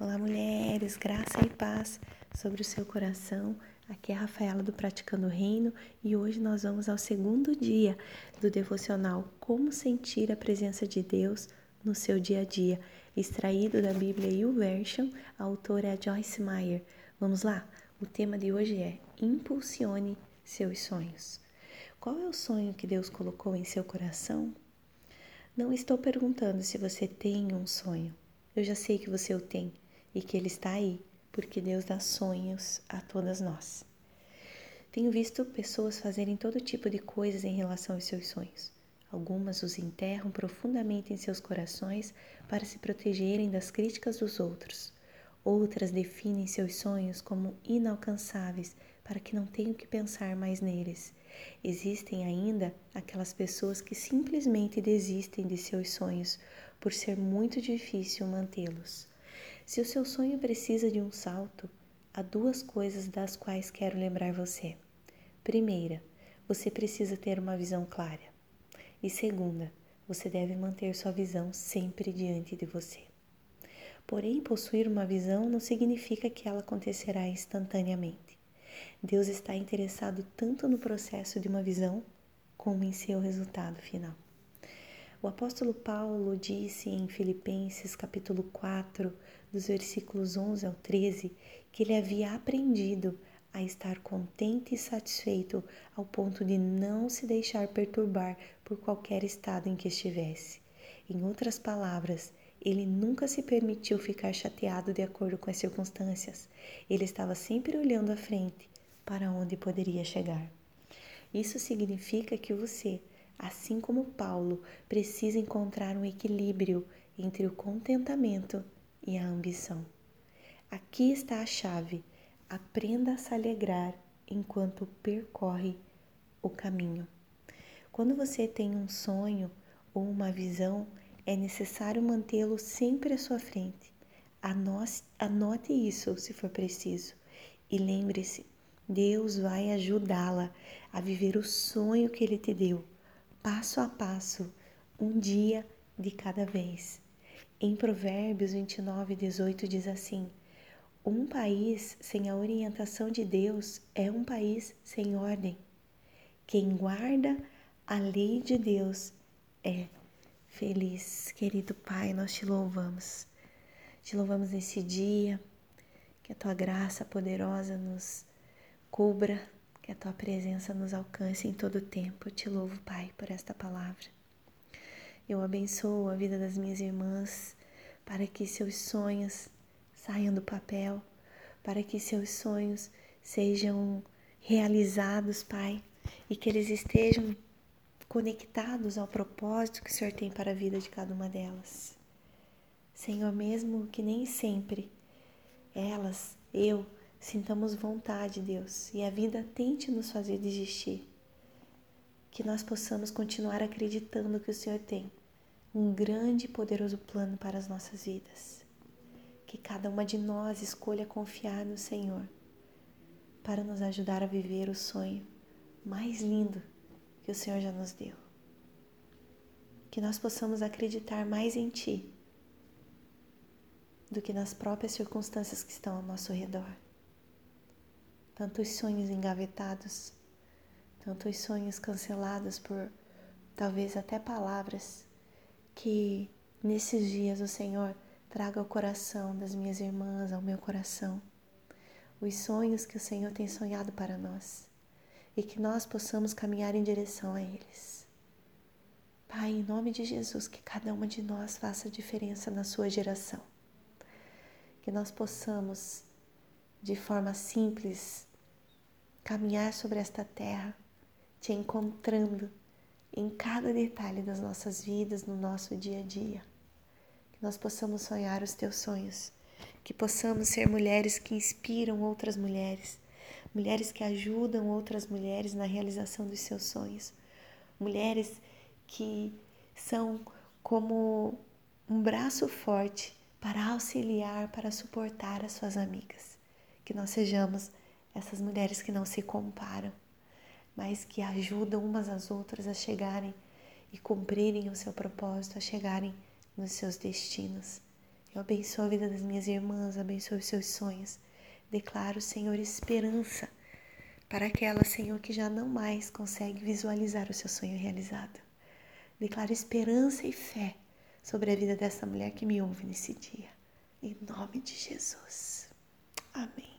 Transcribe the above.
Olá, mulheres, graça e paz sobre o seu coração. Aqui é a Rafaela do Praticando o Reino e hoje nós vamos ao segundo dia do devocional Como Sentir a Presença de Deus no seu dia a dia, extraído da Bíblia YouVersion, a autora é Joyce Meyer. Vamos lá? O tema de hoje é Impulsione seus sonhos. Qual é o sonho que Deus colocou em seu coração? Não estou perguntando se você tem um sonho. Eu já sei que você o tem e que Ele está aí, porque Deus dá sonhos a todas nós. Tenho visto pessoas fazerem todo tipo de coisas em relação aos seus sonhos. Algumas os enterram profundamente em seus corações para se protegerem das críticas dos outros. Outras definem seus sonhos como inalcançáveis para que não tenham que pensar mais neles. Existem ainda aquelas pessoas que simplesmente desistem de seus sonhos por ser muito difícil mantê-los. Se o seu sonho precisa de um salto, há duas coisas das quais quero lembrar você. Primeira, você precisa ter uma visão clara. E segunda, você deve manter sua visão sempre diante de você. Porém, possuir uma visão não significa que ela acontecerá instantaneamente. Deus está interessado tanto no processo de uma visão como em seu resultado final. O apóstolo Paulo disse em Filipenses capítulo 4, dos versículos 11 ao 13, que ele havia aprendido a estar contente e satisfeito ao ponto de não se deixar perturbar por qualquer estado em que estivesse. Em outras palavras, ele nunca se permitiu ficar chateado de acordo com as circunstâncias. Ele estava sempre olhando à frente para onde poderia chegar. Isso significa que você assim como Paulo, precisa encontrar um equilíbrio entre o contentamento e a ambição. Aqui está a chave. Aprenda a se alegrar enquanto percorre o caminho. Quando você tem um sonho ou uma visão, é necessário mantê-lo sempre à sua frente. Anote isso se for preciso e lembre-se: Deus vai ajudá-la a viver o sonho que Ele te deu passo a passo, um dia de cada vez. Em Provérbios 29, 18 diz assim: Um país sem a orientação de Deus é um país sem ordem. Quem guarda a lei de Deus é feliz. Querido Pai, nós te louvamos. Te louvamos nesse dia, que a tua graça poderosa nos cubra que a tua presença nos alcance em todo o tempo. Eu te louvo, Pai, por esta palavra. Eu abençoo a vida das minhas irmãs para que seus sonhos saiam do papel, para que seus sonhos sejam realizados, Pai, e que eles estejam conectados ao propósito que o Senhor tem para a vida de cada uma delas. Senhor, mesmo que nem sempre elas, eu, Sintamos vontade, Deus, e a vida tente nos fazer desistir. Que nós possamos continuar acreditando que o Senhor tem um grande e poderoso plano para as nossas vidas. Que cada uma de nós escolha confiar no Senhor para nos ajudar a viver o sonho mais lindo que o Senhor já nos deu. Que nós possamos acreditar mais em Ti do que nas próprias circunstâncias que estão ao nosso redor tantos sonhos engavetados, tantos sonhos cancelados por talvez até palavras, que nesses dias o Senhor traga ao coração das minhas irmãs, ao meu coração, os sonhos que o Senhor tem sonhado para nós e que nós possamos caminhar em direção a eles. Pai, em nome de Jesus, que cada uma de nós faça diferença na sua geração. Que nós possamos, de forma simples, caminhar sobre esta terra, te encontrando em cada detalhe das nossas vidas, no nosso dia a dia. Que nós possamos sonhar os teus sonhos, que possamos ser mulheres que inspiram outras mulheres, mulheres que ajudam outras mulheres na realização dos seus sonhos, mulheres que são como um braço forte para auxiliar, para suportar as suas amigas. Que nós sejamos essas mulheres que não se comparam, mas que ajudam umas às outras a chegarem e cumprirem o seu propósito, a chegarem nos seus destinos. Eu abençoo a vida das minhas irmãs, abençoo os seus sonhos. Declaro, Senhor, esperança para aquela, Senhor, que já não mais consegue visualizar o seu sonho realizado. Declaro esperança e fé sobre a vida dessa mulher que me ouve nesse dia. Em nome de Jesus. Amém.